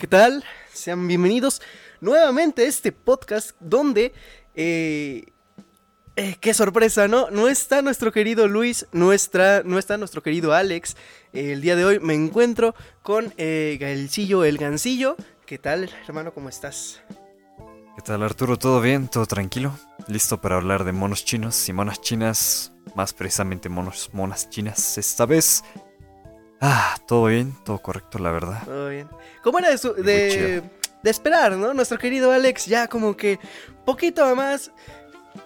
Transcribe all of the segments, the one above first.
¿qué tal? Sean bienvenidos nuevamente a este podcast donde, eh, eh, qué sorpresa, ¿no? No está nuestro querido Luis, no está, no está nuestro querido Alex. el día de hoy me encuentro con eh, Gaelcillo, el Gancillo. ¿Qué tal, hermano? ¿Cómo estás? ¿Qué tal, Arturo? ¿Todo bien? ¿Todo tranquilo? ¿Listo para hablar de monos chinos y monas chinas? Más precisamente monos, monas chinas esta vez. Ah, todo bien, todo correcto, la verdad. Todo bien. ¿Cómo era de, de, de, esperar, no? Nuestro querido Alex ya como que poquito más,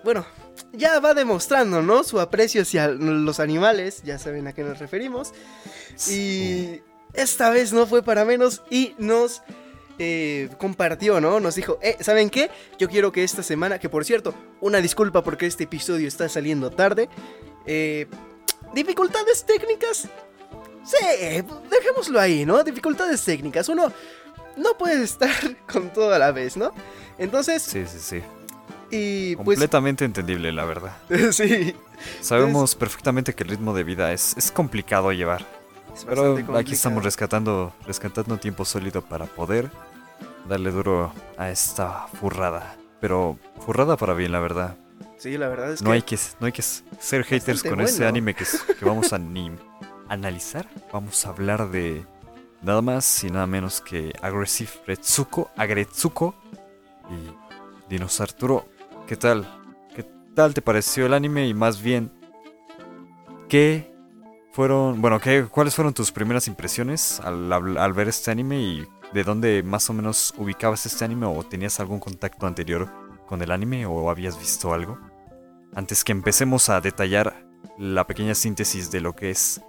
bueno, ya va demostrando, ¿no? Su aprecio hacia los animales, ya saben a qué nos referimos. Y esta vez no fue para menos y nos eh, compartió, ¿no? Nos dijo, eh, ¿saben qué? Yo quiero que esta semana, que por cierto, una disculpa porque este episodio está saliendo tarde. Eh, dificultades técnicas, Sí, dejémoslo ahí, ¿no? Dificultades técnicas. Uno no puede estar con todo a la vez, ¿no? Entonces. Sí, sí, sí. Y pues Completamente entendible, la verdad. sí. Sabemos perfectamente que el ritmo de vida es, es complicado llevar. pero aquí estamos rescatando, rescatando tiempo sólido para poder darle duro a esta furrada. Pero furrada para bien, la verdad. Sí, la verdad es no que. Hay que no hay que ser haters con ese anime que, que vamos a animar analizar, vamos a hablar de nada más y nada menos que Aggressive Retsuko, Agretsuko y Dinos Arturo. ¿Qué tal? ¿Qué tal te pareció el anime y más bien qué fueron, bueno, qué, cuáles fueron tus primeras impresiones al, al ver este anime y de dónde más o menos ubicabas este anime o tenías algún contacto anterior con el anime o habías visto algo? Antes que empecemos a detallar la pequeña síntesis de lo que es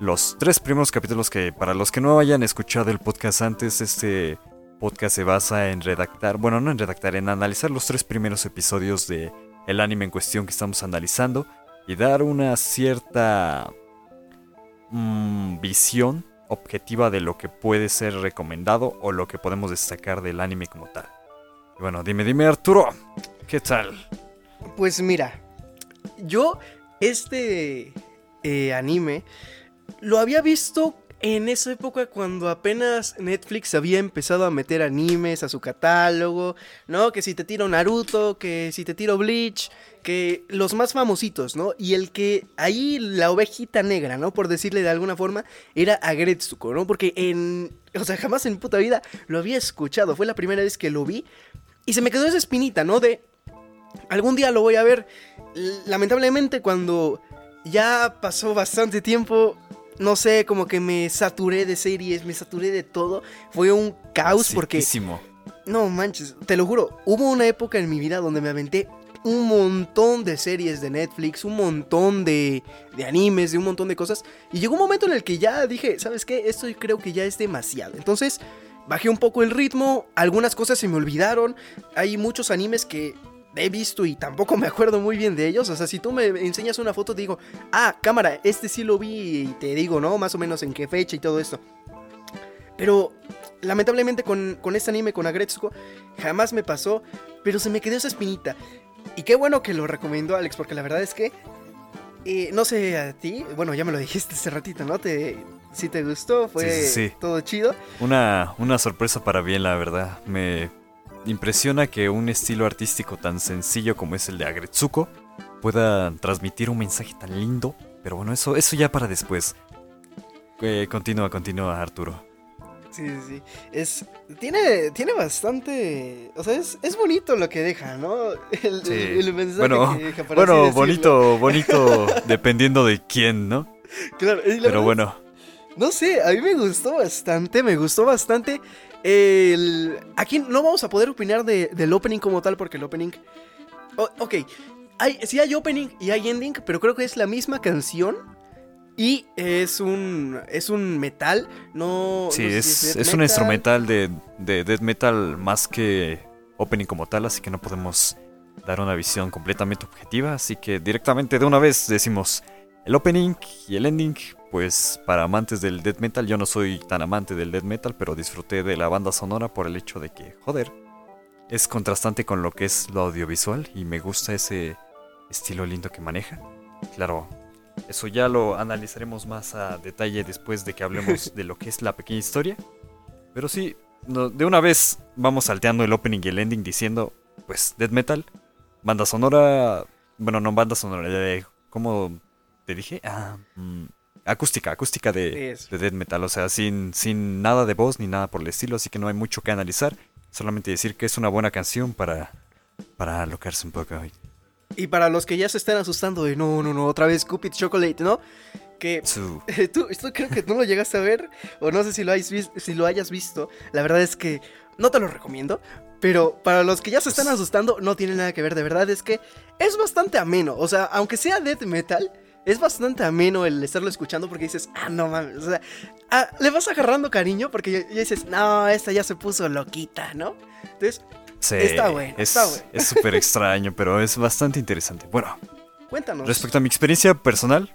los tres primeros capítulos que para los que no hayan escuchado el podcast antes, este podcast se basa en redactar, bueno, no en redactar, en analizar los tres primeros episodios de el anime en cuestión que estamos analizando y dar una cierta mmm, visión objetiva de lo que puede ser recomendado o lo que podemos destacar del anime como tal. Y bueno, dime, dime Arturo, ¿qué tal? Pues mira, yo este eh, anime lo había visto en esa época cuando apenas Netflix había empezado a meter animes a su catálogo, ¿no? Que si te tiro Naruto, que si te tiro Bleach, que los más famositos, ¿no? Y el que ahí la ovejita negra, ¿no? Por decirle de alguna forma, era Agretsuko, ¿no? Porque en, o sea, jamás en puta vida lo había escuchado, fue la primera vez que lo vi y se me quedó esa espinita, ¿no? De algún día lo voy a ver. Lamentablemente cuando ya pasó bastante tiempo, no sé, como que me saturé de series, me saturé de todo. Fue un caos porque... No manches, te lo juro, hubo una época en mi vida donde me aventé un montón de series de Netflix, un montón de, de, animes, de un montón de cosas. Y llegó un momento en el que ya dije, ¿sabes qué? Esto creo que ya es demasiado. Entonces, bajé un poco el ritmo, algunas cosas se me olvidaron. Hay muchos animes que he visto y tampoco me acuerdo muy bien de ellos. O sea, si tú me enseñas una foto, te digo, ah, cámara, este sí lo vi y te digo, ¿no? Más o menos en qué fecha y todo esto. Pero lamentablemente con, con este anime, con Agretsuko, jamás me pasó, pero se me quedó esa espinita. Y qué bueno que lo recomendó Alex, porque la verdad es que, eh, no sé a ti, bueno, ya me lo dijiste hace ratito, ¿no? Te, si te gustó, fue todo chido. Una, una sorpresa para bien, la verdad. Me impresiona que un estilo artístico tan sencillo como es el de Agretsuko pueda transmitir un mensaje tan lindo. Pero bueno, eso, eso ya para después. Eh, continúa, continúa, Arturo. Sí, sí, Es, tiene, tiene bastante... O sea, es, es bonito lo que deja, ¿no? El, el, mensaje bueno, que deja para Bueno, bonito, bonito dependiendo de quién, ¿no? Claro. Pero bueno. No sé, a mí me gustó bastante, me gustó bastante. El... Aquí no vamos a poder opinar de, del opening como tal porque el opening... ok, hay, sí hay opening y hay ending, pero creo que es la misma canción. Y es un, es un metal, no... Sí, no es, si es, un instrumental de, de death metal más que opening como tal, así que no podemos dar una visión completamente objetiva. Así que directamente de una vez decimos el opening y el ending pues para amantes del death metal, yo no soy tan amante del death metal, pero disfruté de la banda sonora por el hecho de que, joder, es contrastante con lo que es lo audiovisual y me gusta ese estilo lindo que maneja. Claro, eso ya lo analizaremos más a detalle después de que hablemos de lo que es la pequeña historia. Pero sí, de una vez vamos salteando el opening y el ending diciendo, pues, Death Metal, banda sonora, bueno, no banda sonora, de, ¿cómo te dije? Ah, mm, acústica, acústica de, de, Death Metal, o sea, sin, sin nada de voz ni nada por el estilo, así que no hay mucho que analizar, solamente decir que es una buena canción para, para alocarse un poco hoy. Y para los que ya se están asustando de no, no, no, otra vez Cupid Chocolate, ¿no? Que tú, esto creo que no lo llegaste a ver, o no sé si lo, hayas si lo hayas visto. La verdad es que no te lo recomiendo, pero para los que ya se están pues asustando, no tiene nada que ver. De verdad es que es bastante ameno. O sea, aunque sea death metal, es bastante ameno el estarlo escuchando porque dices, ah, no mames. O sea, ah, le vas agarrando cariño porque ya, dices, no, esta ya se puso loquita, ¿no? Entonces, está bueno. Es súper extraño, pero es bastante interesante. Bueno, cuéntanos. Respecto a mi experiencia personal,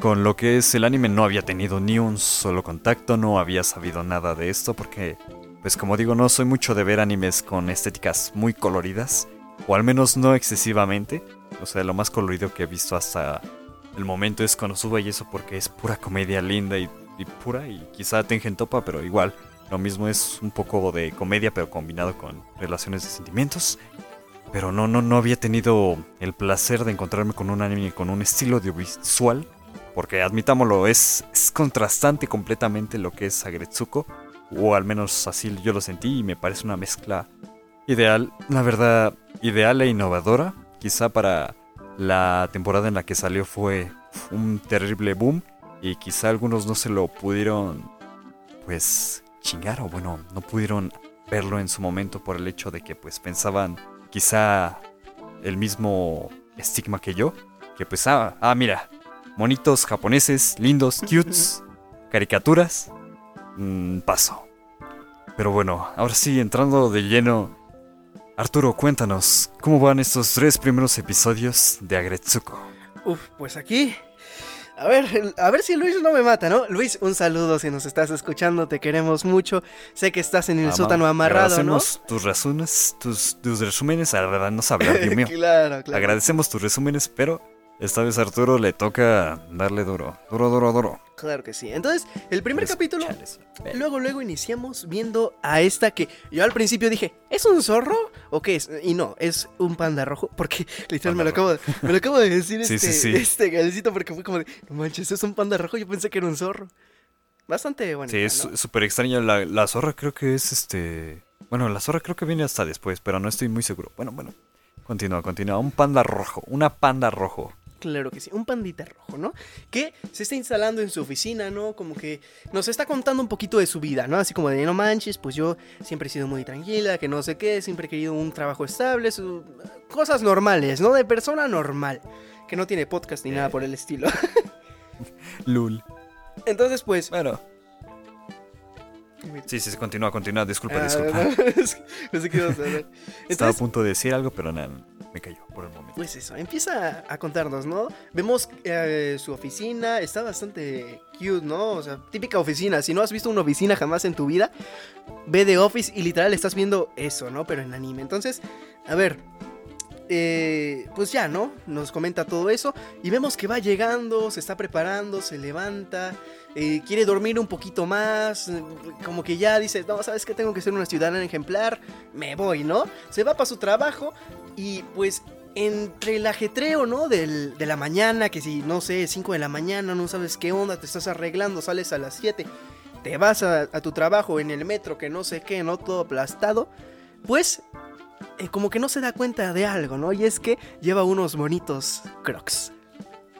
con lo que es el anime no había tenido ni un solo contacto, no había sabido nada de esto porque, pues como digo, no soy mucho de ver animes con estéticas muy coloridas, o al menos no excesivamente. O sea, lo más colorido que he visto hasta el momento es Konosuba y eso porque es pura comedia linda y, pura y quizá Tengen Topa, pero igual, lo mismo es un poco de comedia pero combinado con relaciones de sentimientos. Pero no, no, no había tenido el placer de encontrarme con un anime con un estilo audiovisual porque admitámoslo, es, contrastante completamente lo que es Agretsuko, o al menos así yo lo sentí y me parece una mezcla ideal, la verdad, ideal e innovadora. Quizá para la temporada en la que salió fue un terrible boom y quizá algunos no se lo pudieron pues chingar o bueno, no pudieron verlo en su momento por el hecho de que pues pensaban quizá el mismo estigma que yo, que pues ah, ah mira, monitos japoneses, lindos, cutes, caricaturas. Mm, paso. Pero bueno, ahora sí, entrando de lleno. Arturo, cuéntanos, ¿cómo van estos tres primeros episodios de Agretsuko? Uf, pues aquí. A ver, a ver si Luis no me mata, ¿no? Luis, un saludo si nos estás escuchando, te queremos mucho. Sé que estás en el sótano amarrado, ¿no? tus resúmenes, tus, tus resúmenes, a verdad no hablar, Dios mío. claro, claro. Agradecemos tus resúmenes, pero esta vez Arturo le toca darle duro, duro, duro, duro. Claro que sí. Entonces, el primer capítulo, luego, luego iniciamos viendo a esta que yo al principio dije, ¿es un zorro o qué es? Y no, es un panda rojo, porque literal me lo, acabo de, me lo acabo de decir este, sí, este galecito porque fue como de, no manches, es un panda rojo, yo pensé que era un zorro. Bastante bueno. Sí, es súper extraño. La, la zorra creo que es este... Bueno, la zorra creo que viene hasta después, pero no estoy muy seguro. Bueno, bueno. Continúa, continúa. Un panda rojo. Una panda rojo. Claro que sí, un pandita rojo, ¿no? Que se está instalando en su oficina, ¿no? Como que nos está contando un poquito de su vida, ¿no? Así como de no manches, pues yo siempre he sido muy tranquila, que no sé qué, siempre he querido un trabajo estable, cosas normales, ¿no? De persona normal, que no tiene podcast ni nada por el estilo. Lul. Entonces, pues. Bueno. Sí, sí, continúa, continúa, disculpa, ah, disculpa. Estaba a punto de decir algo, pero nada me cayó por el momento. Pues eso, empieza a contarnos, ¿no? Vemos eh, su oficina, está bastante cute, ¿no? O sea, típica oficina. Si no has visto una oficina jamás en tu vida, ve The Office y literal estás viendo eso, ¿no? Pero en anime. Entonces, a ver, eh, pues ya, ¿no? Nos comenta todo eso y vemos que va llegando, se está preparando, se levanta, eh, quiere dormir un poquito más, como que ya dice, no, sabes que tengo que ser una ciudadana ejemplar, me voy, ¿no? Se va para su trabajo y pues entre el ajetreo, ¿no? de la mañana, que si, no sé, 5 de la mañana, no sabes qué onda, te estás arreglando, sales a las 7, te vas a, tu trabajo en el metro, que no sé qué, ¿no? Todo aplastado, pues eh, como que no se da cuenta de algo, ¿no? Y es que lleva unos bonitos crocs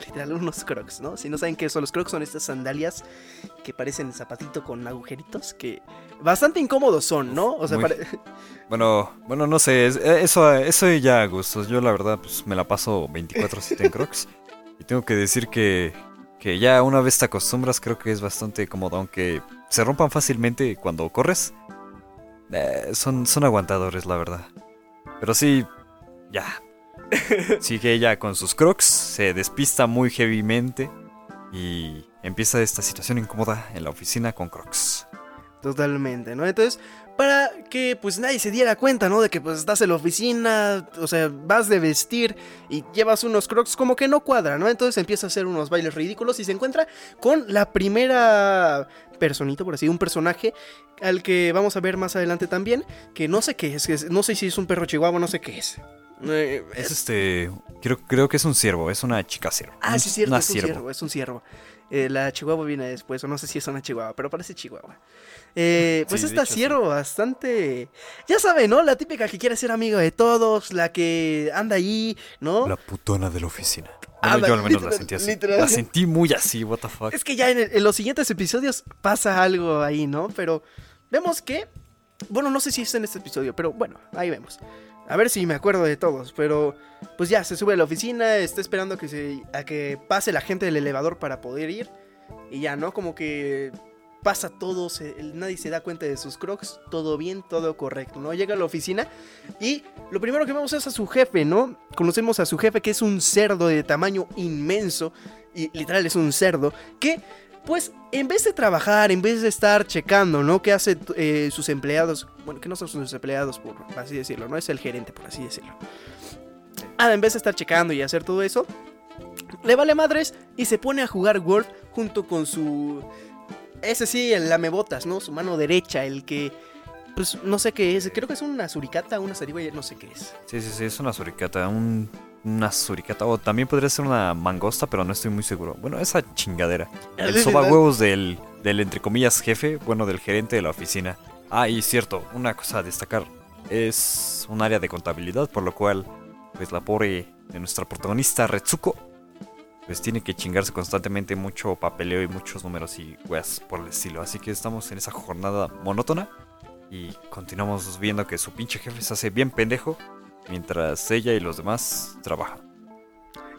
literal unos crocs, ¿no? Si no saben qué son los crocs, son estas sandalias que parecen zapatito con agujeritos, que bastante incómodos son, ¿no? O sea, bueno, bueno, no sé, eh, eso, eso ya a gustos. Yo la verdad, pues me la paso 24/7 en crocs. y tengo que decir que, que ya una vez te acostumbras, creo que es bastante cómodo, aunque se rompan fácilmente cuando corres. Eh, son, son aguantadores, la verdad. Pero sí, ya, Sigue ella con sus crocs, se despista muy heavymente y empieza esta situación incómoda en la oficina con crocs. Totalmente, ¿no? Entonces, para que pues nadie se diera cuenta, ¿no? De que pues estás en la oficina, o sea, vas de vestir y llevas unos crocs como que no cuadra, ¿no? Entonces empieza a hacer unos bailes ridículos y se encuentra con la primera personita, por así, un personaje al que vamos a ver más adelante también, que no sé qué es, no sé si es un perro chihuahua, no sé qué es. Eh, es este, creo, creo que es un ciervo, es una chica ciervo. Ah, sí, cierto, es un ciervo, es un ciervo. Eh, la chihuahua viene después, o no sé si es una chihuahua, pero parece chihuahua. Eh, pues esta ciervo bastante. Ya sabe, ¿no? La típica que quiere ser amigo de todos, la que anda ahí, ¿no? La putona de la oficina. yo al menos la sentí así. La sentí muy así, what the fuck. Es que ya en, los siguientes episodios pasa algo ahí, ¿no? Pero vemos que. Bueno, no sé si es en este episodio, pero bueno, ahí vemos. A ver si me acuerdo de todos, pero pues ya se sube a la oficina, está esperando a que se a que pase la gente del elevador para poder ir y ya, ¿no? Como que pasa todo, nadie se da cuenta de sus crocs, todo bien, todo correcto, ¿no? Llega a la oficina y lo primero que vemos es a su jefe, ¿no? Conocemos a su jefe que es un cerdo de tamaño inmenso, y literal es un cerdo, que pues en vez de trabajar, en vez de estar checando, ¿no? ¿Qué hacen eh, sus empleados? Bueno, que no son sus empleados, por así decirlo, no es el gerente, por así decirlo. Ah, en vez de estar checando y hacer todo eso, le vale madres y se pone a jugar World junto con su ese sí, el lamebotas, ¿no? Su mano derecha, el que. Pues no sé qué es. Creo que es una suricata, una zarigüeya, no sé qué es. Sí, sí, sí, es una suricata. Un, una suricata. O también podría ser una mangosta, pero no estoy muy seguro. Bueno, esa chingadera. El soba huevos del, del, entre comillas, jefe. Bueno, del gerente de la oficina. Ah, y cierto, una cosa a destacar. Es un área de contabilidad, por lo cual, pues la pobre de nuestra protagonista, Retsuko, pues tiene que chingarse constantemente mucho papeleo y muchos números y weas por el estilo. Así que estamos en esa jornada monótona y continuamos viendo que su pinche jefe se hace bien pendejo mientras ella y los demás trabajan.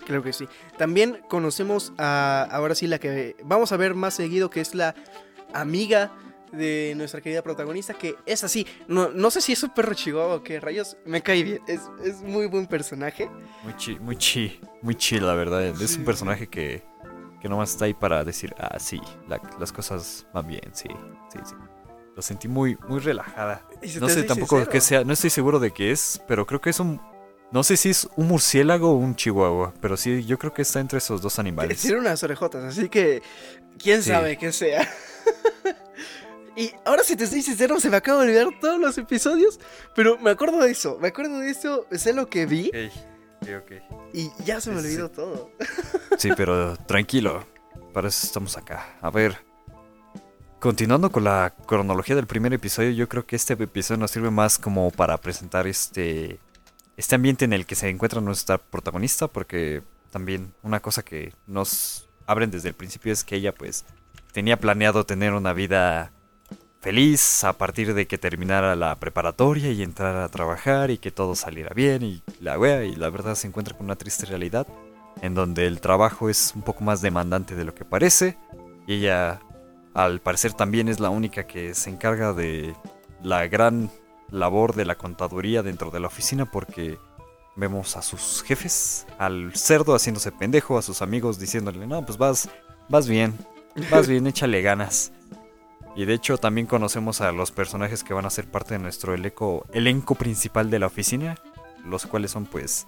Creo que sí. También conocemos a, ahora sí, la que vamos a ver más seguido, que es la amiga de nuestra querida protagonista, que es así. No, no sé si es un perro chihuahua o qué rayos. Me cae bien. Es, es muy buen personaje. Muy chi, muy chi, muy chill, la verdad. Es un personaje que, que nomás está ahí para decir, ah, sí, las cosas van bien, sí, sí, sí. Lo sentí muy, muy relajada. No sé tampoco que sea, no estoy seguro de qué es, pero creo que es un no sé si es un murciélago o un chihuahua, pero sí, yo creo que está entre esos dos animales. Tiene unas orejotas, así que quién sabe qué sea. Y ahora si te estoy sincero, se me acaba de olvidar todos los episodios, pero me acuerdo de eso, me acuerdo de eso, sé lo que vi. Y ya se me olvidó todo. Sí, pero tranquilo, para eso estamos acá. A ver, continuando con la cronología del primer episodio, yo creo que este episodio nos sirve más como para presentar este, este ambiente en el que se encuentra nuestra protagonista, porque también una cosa que nos abren desde el principio es que ella pues tenía planeado tener una vida feliz a partir de que terminara la preparatoria y entrara a trabajar y que todo saliera bien y la wea y la verdad se encuentra con una triste realidad en donde el trabajo es un poco más demandante de lo que parece y ella al parecer también es la única que se encarga de la gran labor de la contaduría dentro de la oficina porque vemos a sus jefes, al cerdo haciéndose pendejo, a sus amigos diciéndole, no, pues vas, vas bien, vas bien, échale ganas. Y de hecho también conocemos a los personajes que van a ser parte de nuestro elenco, elenco principal de la oficina, los cuales son pues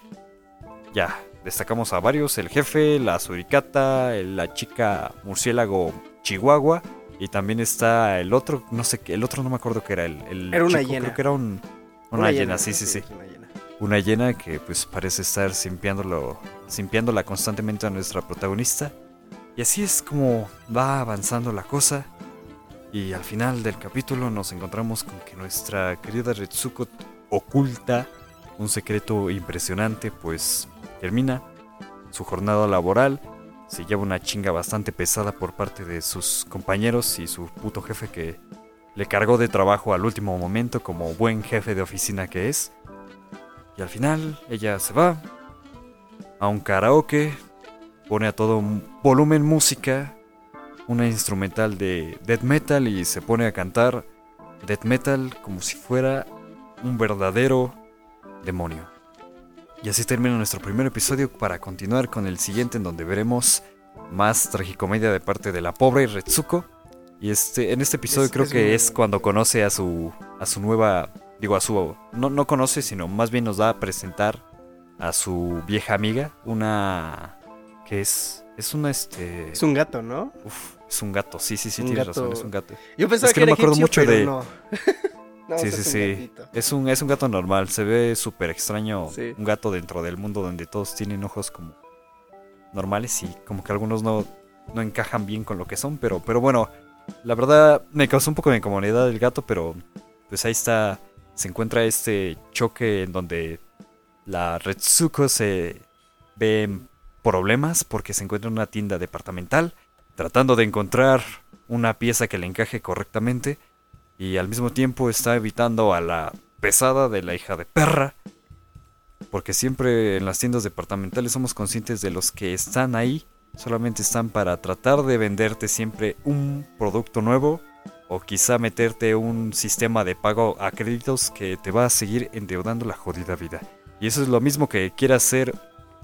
ya, destacamos a varios, el jefe, la suricata, la chica murciélago chihuahua y también está el otro, no sé qué, el otro no me acuerdo qué era, el, era una hiena. Creo que era un, una, hiena, sí, sí, sí. Una hiena que pues parece estar simpiándolo, simpiándola constantemente a nuestra protagonista. Y así es como va avanzando la cosa. Y al final del capítulo nos encontramos con que nuestra querida Retsuko oculta un secreto impresionante, pues termina su jornada laboral, se lleva una chinga bastante pesada por parte de sus compañeros y su puto jefe que le cargó de trabajo al último momento como buen jefe de oficina que es. Y al final ella se va a un karaoke, pone a todo volumen música una instrumental de death metal y se pone a cantar death metal como si fuera un verdadero demonio. Y así termina nuestro primer episodio para continuar con el siguiente en donde veremos más tragicomedia de parte de la pobre Retsuko Y este, en este episodio creo que es cuando conoce a su, a su nueva, digo a su, no, no conoce, sino más bien nos da a presentar a su vieja amiga, una, que es, es una, este... Es un gato, ¿no? Uf, es un gato, sí, sí, sí, tienes razón, es un gato. Yo pensaba que, no me acuerdo mucho de... No. sí, sí, sí. Es un, es un gato normal. Se ve súper extraño. Un gato dentro del mundo donde todos tienen ojos como normales y como que algunos no, no encajan bien con lo que son. Pero, pero bueno, la verdad me causó un poco de incomodidad el gato, pero pues ahí está. Se encuentra este choque en donde la Retsuko se ve en problemas porque se encuentra en una tienda departamental tratando de encontrar una pieza que le encaje correctamente y al mismo tiempo está evitando a la pesada de la hija de perra. Porque siempre en las tiendas departamentales somos conscientes de los que están ahí. Solamente están para tratar de venderte siempre un producto nuevo o quizá meterte un sistema de pago a créditos que te va a seguir endeudando la jodida vida. Y eso es lo mismo que quiere hacer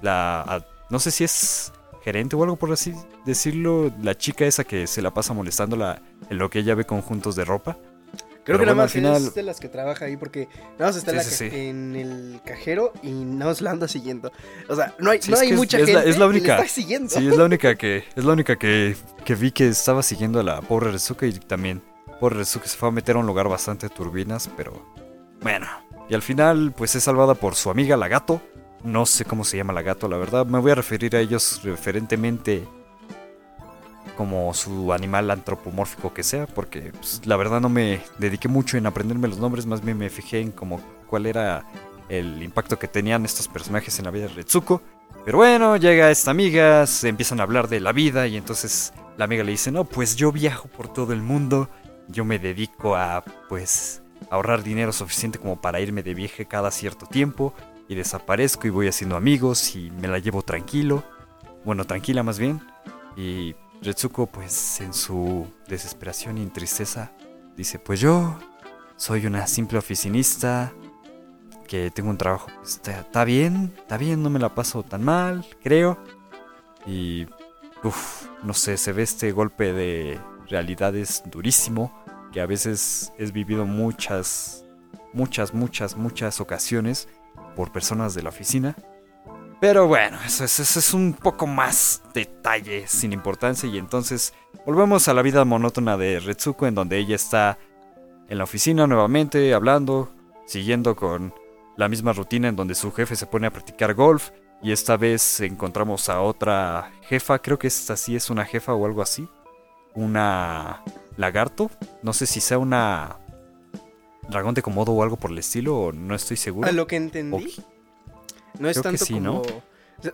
la... No sé si es gerente o algo por así decirlo, la chica esa que se la pasa molestándola en lo que ella ve conjuntos de ropa. Creo que nada más es de las que trabaja ahí porque nada más está en el cajero y nada más la anda siguiendo. O sea, no hay, no hay mucha gente es la única, que está siguiendo. Sí, es la única que es la única que, que vi que estaba siguiendo a la pobre Rezuka y también pobre Rezuka se fue a meter a un lugar bastante turbinas, pero bueno. Y al final pues es salvada por su amiga la gato. No sé cómo se llama la gato, la verdad. Me voy a referir a ellos referentemente como su animal antropomórfico que sea, porque pues, la verdad no me dediqué mucho en aprenderme los nombres, más bien me fijé en como cuál era el impacto que tenían estos personajes en la vida de Retsuko. Pero bueno, llega esta amiga, se empiezan a hablar de la vida y entonces la amiga le dice, no, pues yo viajo por todo el mundo, yo me dedico a pues ahorrar dinero suficiente como para irme de viaje cada cierto tiempo y desaparezco y voy haciendo amigos y me la llevo tranquilo, bueno, tranquila más bien. Y Retsuko, pues en su desesperación y tristeza, dice, pues yo soy una simple oficinista, que tengo un trabajo, está, está bien, está bien, no me la paso tan mal, creo. Y, uff, no sé, se ve este golpe de realidades durísimo, que a veces es vivido muchas, muchas, muchas, muchas ocasiones por personas de la oficina pero bueno, eso, es un poco más detalle sin importancia y entonces volvemos a la vida monótona de Retsuko en donde ella está en la oficina nuevamente hablando, siguiendo con la misma rutina en donde su jefe se pone a practicar golf y esta vez encontramos a otra jefa, creo que esta sí es una jefa o algo así, una lagarto, no sé si sea una dragón de Komodo o algo por el estilo, no estoy seguro. A lo que entendí. No es tanto como. ¿no?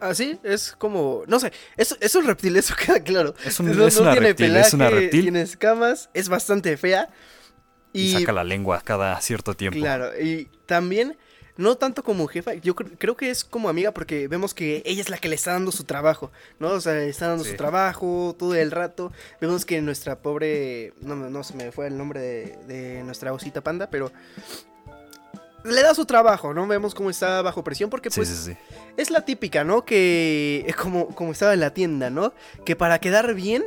Así, es como. No sé, es, es un reptil, eso queda claro. Es, un, es una reptil, es una reptil. Tiene escamas, es bastante fea. Y, saca la lengua cada cierto tiempo. Claro, y también, no tanto como jefa, yo creo que es como amiga porque vemos que ella es la que le está dando su trabajo, ¿no? O sea, está dando su trabajo todo el rato. Vemos que nuestra pobre. No, no se me fue el nombre de, de nuestra osita panda, pero le da su trabajo, ¿no? Vemos cómo está bajo presión porque pues es la típica, ¿no? Que como, como estaba en la tienda, ¿no? Que para quedar bien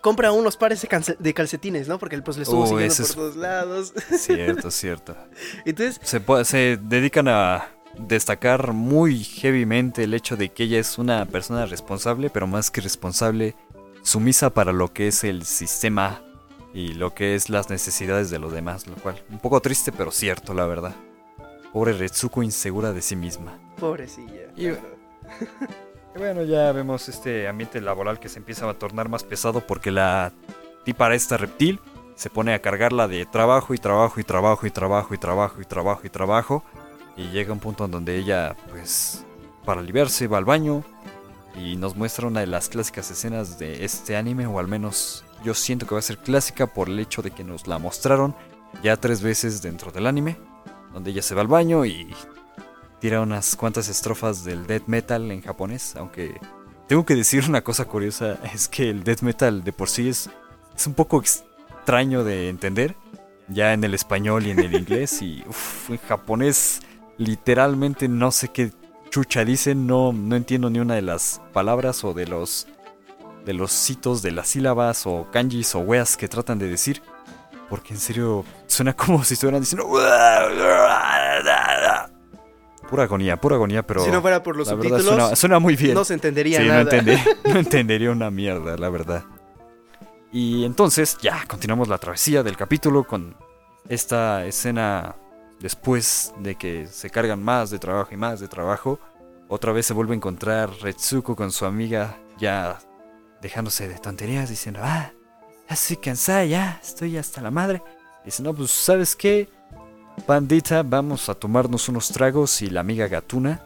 compra unos pares de, calcetines, ¿no? Porque pues le estuvo siguiendo por todos lados. Cierto, cierto. Entonces se, se dedican a destacar muy heavymente el hecho de que ella es una persona responsable, pero más que responsable, sumisa para lo que es el sistema y lo que es las necesidades de los demás, lo cual un poco triste, pero cierto, la verdad. Pobre Retsuko insegura de sí misma. Pobrecilla. Y, bueno, ya vemos este ambiente laboral que se empieza a tornar más pesado porque la tipa esta reptil se pone a cargarla de trabajo y trabajo y trabajo y trabajo y trabajo y trabajo y trabajo. Y llega un punto en donde ella, pues, para aliviarse, va al baño y nos muestra una de las clásicas escenas de este anime, o al menos yo siento que va a ser clásica por el hecho de que nos la mostraron ya tres veces dentro del anime donde ella se va al baño y tira unas cuantas estrofas del death metal en japonés, aunque tengo que decir una cosa curiosa, es que el death metal de por sí es, es un poco extraño de entender, ya en el español y en el inglés, y en japonés literalmente no sé qué chucha dicen, no, no entiendo ni una de las palabras o de los de los citos, de las sílabas o kanjis o weas que tratan de decir. Porque en serio suena como si estuvieran diciendo... Pura agonía, pura agonía, pero... Si no fuera por los subtítulos... suena, muy bien. No se entendería nada. No, no entendería una mierda, la verdad. Y entonces ya continuamos la travesía del capítulo con esta escena después de que se cargan más de trabajo y más de trabajo. Otra vez se vuelve a encontrar Retsuko con su amiga ya dejándose de tonterías diciendo, ah, ya estoy cansada, ya estoy hasta la madre. Dice, no, pues sabes qué, pandita, vamos a tomarnos unos tragos y la amiga gatuna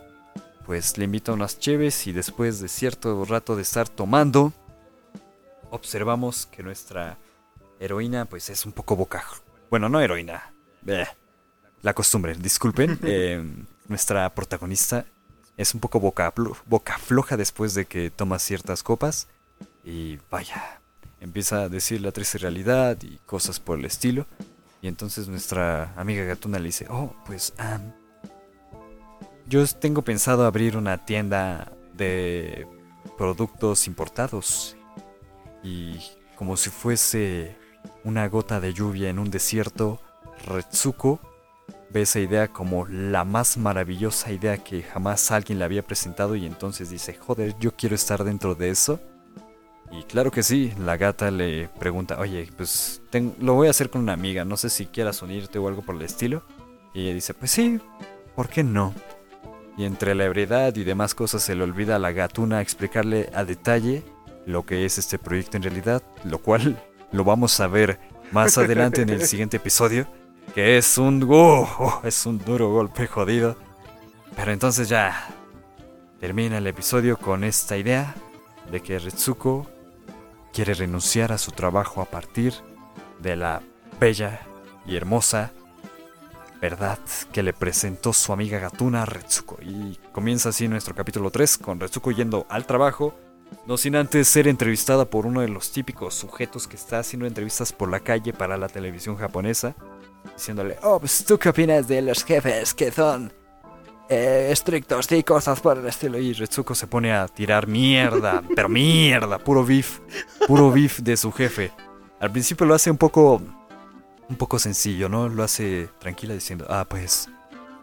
pues le invita unas cheves y después de cierto rato de estar tomando, observamos que nuestra heroína pues es un poco boca... Bueno, no heroína. La costumbre, disculpen. Eh, nuestra protagonista es un poco boca, boca floja después de que toma ciertas copas. Y vaya, empieza a decir la triste realidad y cosas por el estilo. Y entonces nuestra amiga gatuna le dice, oh, pues yo tengo pensado abrir una tienda de productos importados y como si fuese una gota de lluvia en un desierto, Retsuko ve esa idea como la más maravillosa idea que jamás alguien le había presentado y entonces dice, joder, yo quiero estar dentro de eso. Y claro que sí, la gata le pregunta, oye, pues lo voy a hacer con una amiga, no sé si quieras unirte o algo por el estilo. Y ella dice, pues sí, ¿por qué no? Y entre la ebriedad y demás cosas se le olvida a la gatuna explicarle a detalle lo que es este proyecto en realidad, lo cual lo vamos a ver más adelante en el siguiente episodio, que es un oh, es un duro golpe jodido. Pero entonces ya termina el episodio con esta idea de que Retsuko quiere renunciar a su trabajo a partir de la bella y hermosa verdad que le presentó su amiga gatuna Retsuko. Y comienza así nuestro capítulo 3 con Retsuko yendo al trabajo no sin antes ser entrevistada por uno de los típicos sujetos que está haciendo entrevistas por la calle para la televisión japonesa, diciéndole, oh, pues tú qué opinas de los jefes que son eh, estrictos y cosas por el estilo. Y Retsuko se pone a tirar mierda, pero mierda, puro beef, puro beef de su jefe. Al principio lo hace un poco, un poco sencillo, ¿no? Lo hace tranquila diciendo, ah, pues,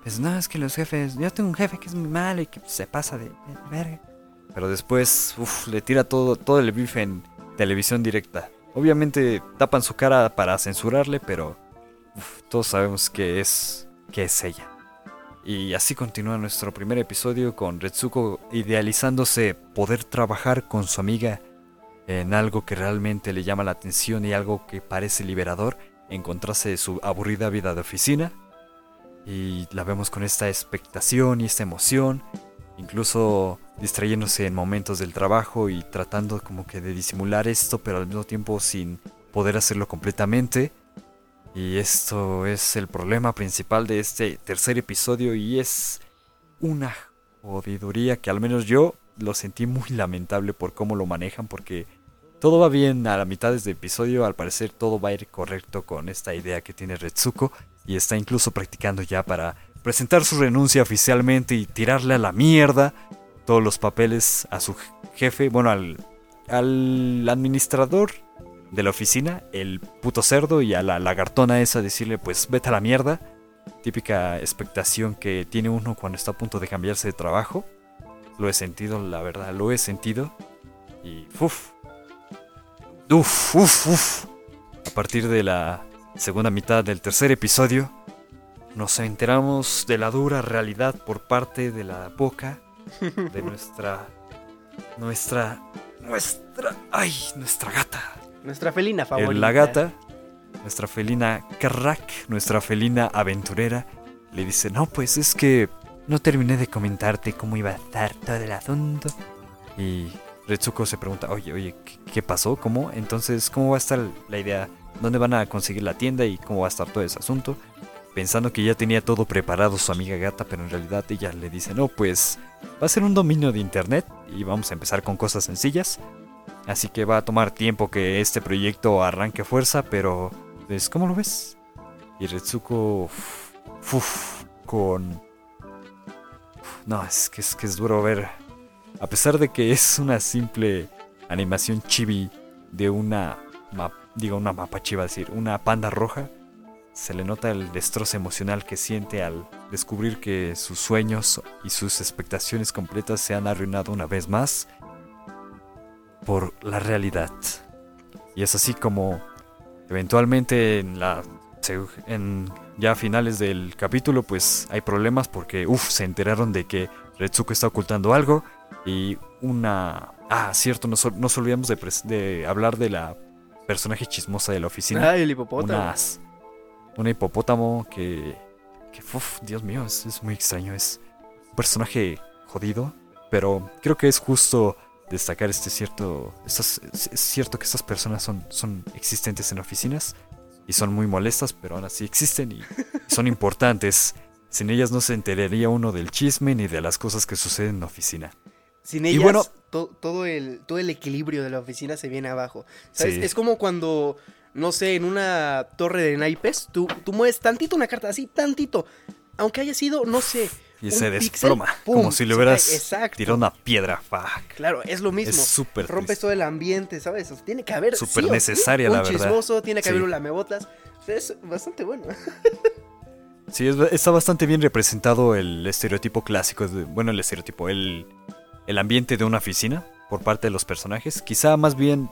pues no, es que los jefes, yo tengo un jefe que es muy malo y que se pasa de, verga. Pero después, uff, le tira todo, todo el bife en televisión directa. Obviamente tapan su cara para censurarle, pero todos sabemos que es, que es ella. Y así continúa nuestro primer episodio con Retsuko idealizándose poder trabajar con su amiga en algo que realmente le llama la atención y algo que parece liberador, encontrarse su aburrida vida de oficina. Y la vemos con esta expectación y esta emoción, incluso distrayéndose en momentos del trabajo y tratando como que de disimular esto, pero al mismo tiempo sin poder hacerlo completamente. Y esto es el problema principal de este tercer episodio y es una jodiduría que al menos yo lo sentí muy lamentable por cómo lo manejan porque todo va bien a la mitad de este episodio, al parecer todo va a ir correcto con esta idea que tiene Retsuko y está incluso practicando ya para presentar su renuncia oficialmente y tirarle a la mierda todos los papeles a su jefe, bueno, al, al administrador de la oficina, el puto cerdo, y a la lagartona esa decirle, pues vete a la mierda. Típica expectación que tiene uno cuando está a punto de cambiarse de trabajo. Lo he sentido, la verdad, lo he sentido. Y uff. Uf, uf, uf. A partir de la segunda mitad del tercer episodio, nos enteramos de la dura realidad por parte de la boca de nuestra. Nuestra. Nuestra. ¡Ay! Nuestra gata. Nuestra felina favorita. La gata, nuestra felina Crack, nuestra felina aventurera, le dice: No, pues es que no terminé de comentarte cómo iba a estar todo el asunto. Y Retsuko se pregunta: Oye, oye, ¿qué, pasó? ¿Cómo? Entonces, ¿cómo va a estar la idea? ¿Dónde van a conseguir la tienda y cómo va a estar todo ese asunto? Pensando que ya tenía todo preparado su amiga gata, pero en realidad ella le dice: No, pues Va a ser un dominio de internet y vamos a empezar con cosas sencillas. Así que va a tomar tiempo que este proyecto arranque fuerza, pero pues, ¿cómo lo ves? Y Retsuko con no, es que es que es duro ver a pesar de que es una simple animación chibi de una, digo una mapache iba a decir, una panda roja, se le nota el destrozo emocional que siente al descubrir que sus sueños y sus expectaciones completas se han arruinado una vez más por la realidad. Y es así como eventualmente en la en ya finales del capítulo pues hay problemas porque uff se enteraron de que Retsuko está ocultando algo y una ah cierto nos, nos olvidamos de, de, hablar de la personaje chismosa de la oficina ah el hipopótamo un hipopótamo que que Dios mío es, es muy extraño es un personaje jodido pero creo que es justo destacar este cierto. es cierto que estas personas son, son existentes en oficinas y son muy molestas, pero aún así existen y son importantes. Sin ellas no se enteraría uno del chisme ni de las cosas que suceden en la oficina. Sin ellas, y bueno, todo, el, todo el equilibrio de la oficina se viene abajo. Es como cuando, no sé, en una torre de naipes, tú, tú mueves tantito una carta, así, tantito. Aunque haya sido, no sé, y se desploma. como si le hubieras tirado una piedra. Fuck. Claro, es lo mismo. Es súper Rompes todo el ambiente, ¿sabes? tiene que haber. Súper necesaria, la verdad. chismoso, tiene que haber un lamebotas. es bastante bueno. sí, está bastante bien representado el estereotipo clásico. bueno, el estereotipo, el, el ambiente de una oficina por parte de los personajes. Quizá más bien.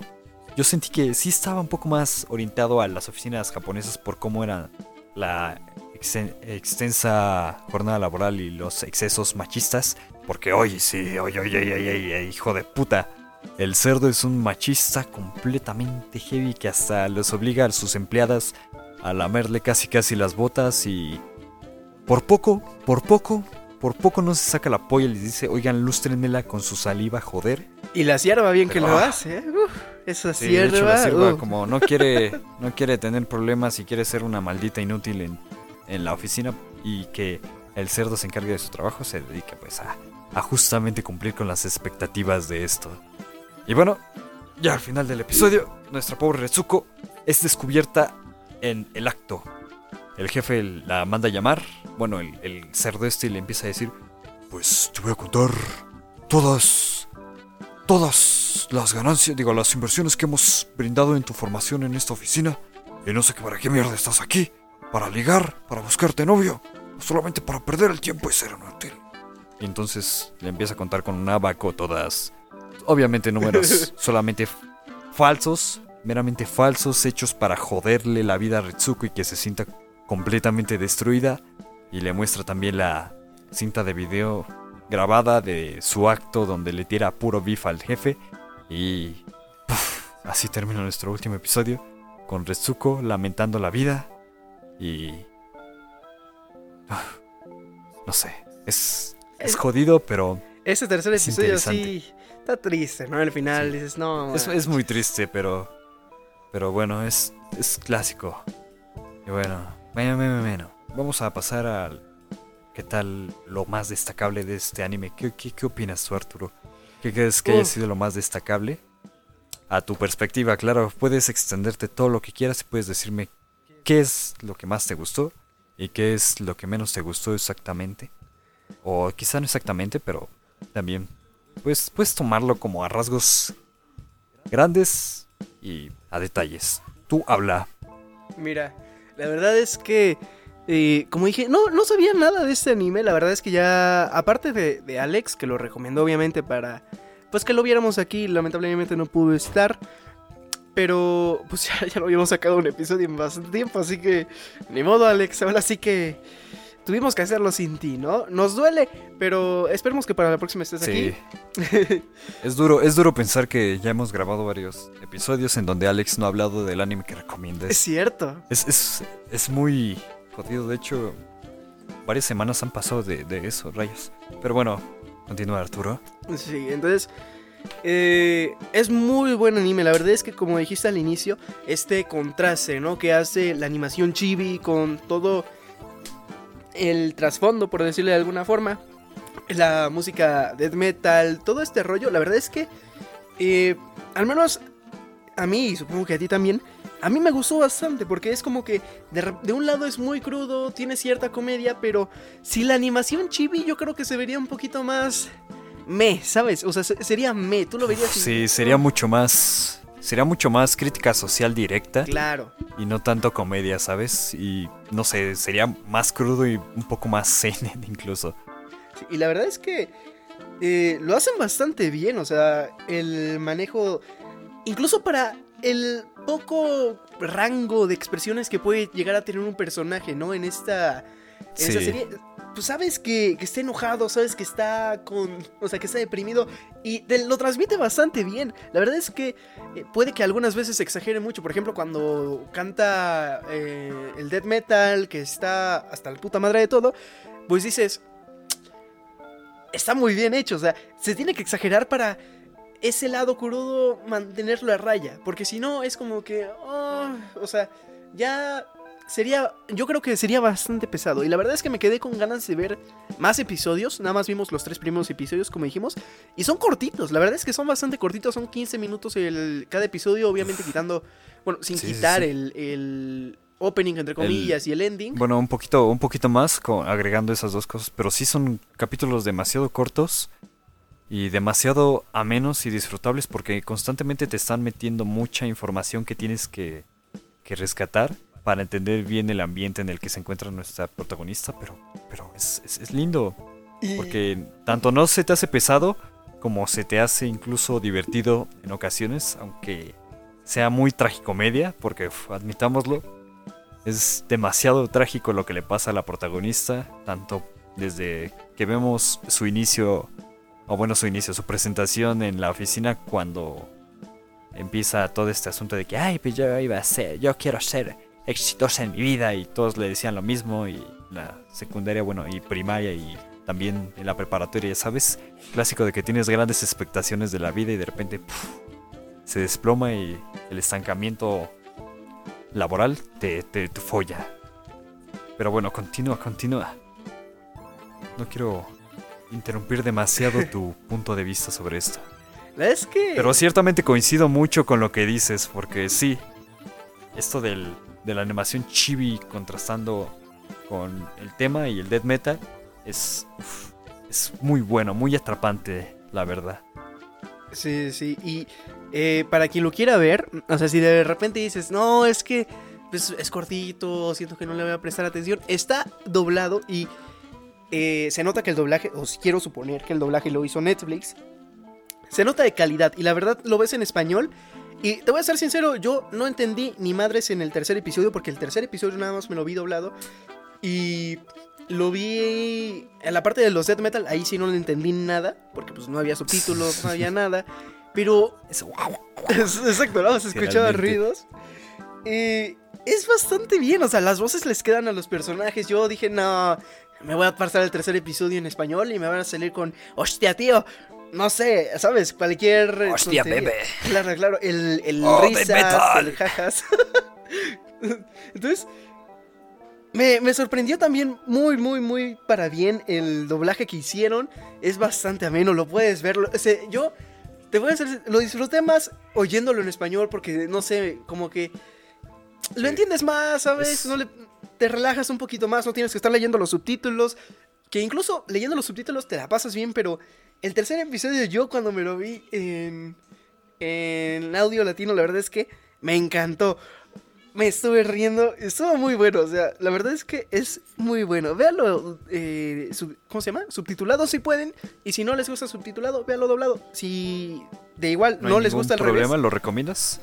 Yo sentí que sí estaba un poco más orientado a las oficinas japonesas por cómo era la extensa jornada laboral y los excesos machistas. Porque, oye, sí, oye, oye, oye, oye, hijo de puta. El cerdo es un machista completamente heavy que hasta les obliga a sus empleadas a lamerle casi casi las botas y... Por poco, por poco, por poco no se saca la polla y les dice, oigan, lústrenmela con su saliva, joder. Y la sierva bien que lo ah. hace, ¿eh? esa sierva. la sierva como no quiere, no quiere tener problemas y quiere ser una maldita inútil en en la oficina y que el cerdo se encargue de su trabajo, se dedica pues a, justamente cumplir con las expectativas de esto. Y bueno, ya al final del episodio, nuestra pobre Retsuko es descubierta en el acto. El jefe la manda a llamar, bueno, el, el cerdo este le empieza a decir, pues te voy a contar todas, todas las ganancias, digo, las inversiones que hemos brindado en tu formación en esta oficina. Y no sé qué para qué mierda estás aquí para ligar, para buscarte novio, solamente para perder el tiempo y ser inútil. Y entonces le empieza a contar con un abaco todas, obviamente números solamente falsos, meramente falsos, hechos para joderle la vida a Ritsuko y que se sienta completamente destruida. Y le muestra también la cinta de video grabada de su acto donde le tira puro bif al jefe. Y así termina nuestro último episodio, con Ritsuko lamentando la vida y... No sé, es, es jodido, pero... Ese tercer episodio sí está triste, ¿no? Al final dices, no... Es, es, muy triste, pero... Pero bueno, es, es clásico. Y bueno, bueno, bueno, vamos a pasar al... ¿Qué tal lo más destacable de este anime? ¿Qué, qué, opinas tú, Arturo? ¿Qué crees que haya sido lo más destacable? A tu perspectiva, claro, puedes extenderte todo lo que quieras y puedes decirme qué es lo que más te gustó y qué es lo que menos te gustó exactamente. O quizá no exactamente, pero también pues, puedes tomarlo como a rasgos grandes y a detalles. Tú habla. Mira, la verdad es que, eh, como dije, no, no sabía nada de este anime. La verdad es que ya, aparte de, de Alex, que lo recomendó obviamente para, pues que lo viéramos aquí, lamentablemente no pudo estar. Pero pues ya, lo habíamos sacado un episodio en bastante tiempo, así que ni modo, Alex. Ahora sí que tuvimos que hacerlo sin ti, ¿no? Nos duele, pero esperemos que para la próxima estés sí. aquí. es duro, es duro pensar que ya hemos grabado varios episodios en donde Alex no ha hablado del anime que recomiendas. Es cierto. Es, es, es muy jodido, de hecho, varias semanas han pasado de, de eso, rayos. Pero bueno, continúa Arturo. Sí, entonces eh, es muy buen anime, la verdad es que como dijiste al inicio, este contraste, ¿no? Que hace la animación chibi con todo el trasfondo, por decirle de alguna forma. La música death metal, todo este rollo, la verdad es que, eh, al menos a mí, y supongo que a ti también, a mí me gustó bastante porque es como que de, un lado es muy crudo, tiene cierta comedia, pero si la animación chibi yo creo que se vería un poquito más me, ¿sabes? O sea, sería me, tú lo verías. Sí, sería mucho más. Sería mucho más crítica social directa. Claro. Y no tanto comedia, ¿sabes? Y no sé, sería más crudo y un poco más zen incluso. y la verdad es que eh, lo hacen bastante bien, o sea, el manejo, incluso para el poco rango de expresiones que puede llegar a tener un personaje, ¿no? En esta, serie. Pues sabes que, está enojado, sabes que está con. O sea, que está deprimido. Y lo transmite bastante bien. La verdad es que eh, puede que algunas veces exagere mucho. Por ejemplo, cuando canta eh, el death metal, que está hasta la puta madre de todo. Pues dices. Está muy bien hecho. O sea, se tiene que exagerar para ese lado crudo mantenerlo a raya. Porque si no, es como que. Oh, o sea, ya sería. Yo creo que sería bastante pesado. Y la verdad es que me quedé con ganas de ver más episodios. Nada más vimos los tres primeros episodios, como dijimos. Y son cortitos. La verdad es que son bastante cortitos. Son 15 minutos el, cada episodio, obviamente quitando. Bueno, sin quitar El, opening entre comillas y el ending. Bueno, un poquito, un poquito más agregando esas dos cosas, pero sí son capítulos demasiado cortos y demasiado amenos y disfrutables porque constantemente te están metiendo mucha información que tienes que, rescatar para entender bien el ambiente en el que se encuentra nuestra protagonista, pero, pero es, es, lindo. Porque tanto no se te hace pesado como se te hace incluso divertido en ocasiones, aunque sea muy tragicomedia, porque admitámoslo, es demasiado trágico lo que le pasa a la protagonista, tanto desde que vemos su inicio o bueno, su inicio, su presentación en la oficina cuando empieza todo este asunto de que, ay, pues yo iba a ser, yo quiero ser exitosa en mi vida y todos le decían lo mismo y la secundaria, bueno, y primaria y también en la preparatoria, ¿sabes? Clásico de que tienes grandes expectaciones de la vida y de repente se desploma y el estancamiento laboral te, te, te folla. Pero bueno, continúa, continúa. No quiero interrumpir demasiado tu punto de vista sobre esto. Es que... Pero ciertamente coincido mucho con lo que dices, porque sí, esto del, de la animación chibi contrastando con el tema y el death metal es, es muy bueno, muy atrapante, la verdad. Sí, sí, y eh, para quien lo quiera ver, o sea, si de repente dices, no, es que pues, es cortito, siento que no le voy a prestar atención, está doblado y eh, se nota que el doblaje, o quiero suponer que el doblaje lo hizo Netflix, se nota de calidad y la verdad lo ves en español. Y te voy a ser sincero, yo no entendí ni madres en el tercer episodio porque el tercer episodio nada más me lo vi doblado y lo vi en la parte de los death metal, ahí sí no le entendí nada porque pues no había subtítulos, no había nada, pero exacto, ¿no? Se escuchaban ruidos. Eh, es bastante bien, o sea, las voces les quedan a los personajes. Yo dije, no, me voy a pasar el tercer episodio en español y me van a salir con, hostia, tío. No sé, ¿sabes? Cualquier. Hostia, bebé. Claro, claro. El, el oh, risas, el jajas. Entonces, me, me, sorprendió también muy, muy, muy para bien el doblaje que hicieron. Es bastante ameno, lo puedes ver. yo te voy a hacer. Lo disfruté más oyéndolo en español porque, no sé, como que. Lo entiendes más, ¿sabes? No le te relajas un poquito más, no tienes que estar leyendo los subtítulos. Que incluso leyendo los subtítulos te la pasas bien, pero el tercer episodio yo cuando me lo vi en, en audio latino, la verdad es que me encantó. Me estuve riendo, estuvo muy bueno, o sea, la verdad es que es muy bueno. Véanlo, eh, ¿cómo se llama? Subtitulado si pueden, y si no les gusta subtitulado, véanlo doblado. Si de igual no, les gusta el problema, ¿Lo recomiendas?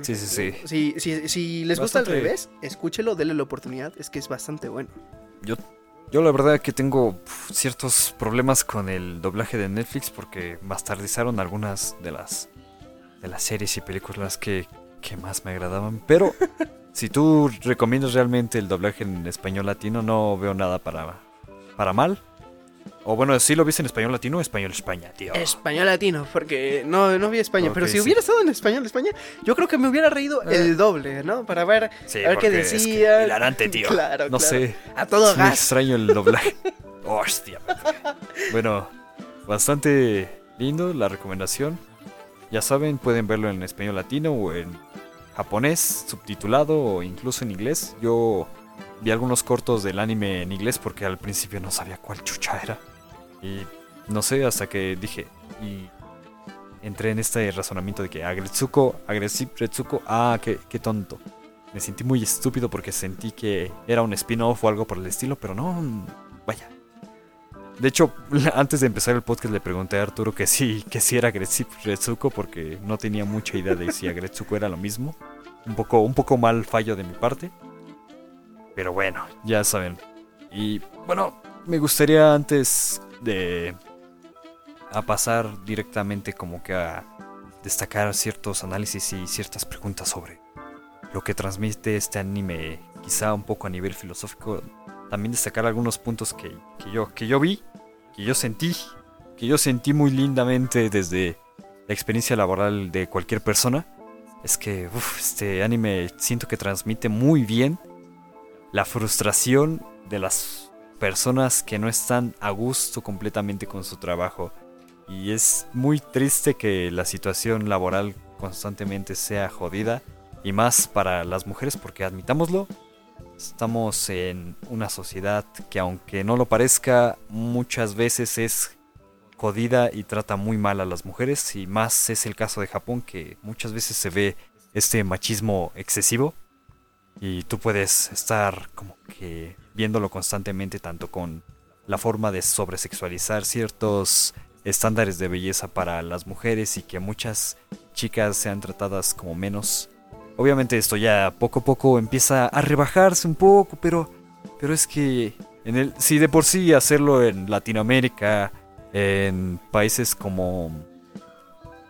Sí, sí, sí. Si, si, les gusta al revés, escúchelo, denle la oportunidad. Es que es bastante bueno. Yo, yo la verdad que tengo ciertos problemas con el doblaje de Netflix porque bastardizaron algunas de las, de las series y películas que, que más me agradaban. Pero si tú recomiendas realmente el doblaje en español latino, no veo nada para, para mal. O bueno, sí lo viste en español latino o español España, tío. Español latino, porque no, no vi España. pero si hubiera estado en español España, yo creo que me hubiera reído eh. el doble, ¿no? Para ver, a ver qué decía. hilarante, tío. Claro, No sé. A todo es Muy extraño el doblaje. Hostia. bueno, bastante lindo la recomendación. Ya saben, pueden verlo en español latino o en japonés, subtitulado o incluso en inglés. Yo vi algunos cortos del anime en inglés porque al principio no sabía cuál chucha era. Y no sé, hasta que dije, y entré en este razonamiento de que Agretsuko, Agresive Retsuko, ah, qué, qué tonto. Me sentí muy estúpido porque sentí que era un spin-off o algo por el estilo, pero no, vaya. De hecho, antes de empezar el podcast le pregunté a Arturo que sí, que sí era Agresive Retsuko porque no tenía mucha idea de si Agretsuko era lo mismo. Un poco, un poco mal fallo de mi parte. Pero bueno, ya saben. Y bueno, me gustaría antes de a pasar directamente como que a destacar ciertos análisis y ciertas preguntas sobre lo que transmite este anime, quizá un poco a nivel filosófico, también destacar algunos puntos que, yo, que yo vi, que yo sentí, que yo sentí muy lindamente desde la experiencia laboral de cualquier persona, es que este anime siento que transmite muy bien la frustración de las personas que no están a gusto completamente con su trabajo. Y es muy triste que la situación laboral constantemente sea jodida. Y más para las mujeres porque admitámoslo, estamos en una sociedad que aunque no lo parezca, muchas veces es jodida y trata muy mal a las mujeres. Y más es el caso de Japón que muchas veces se ve este machismo excesivo. Y tú puedes estar como que viéndolo constantemente tanto con la forma de sobresexualizar ciertos estándares de belleza para las mujeres y que muchas chicas sean tratadas como menos. Obviamente esto ya poco a poco empieza a rebajarse un poco, pero pero es que en el si de por sí hacerlo en Latinoamérica, en países como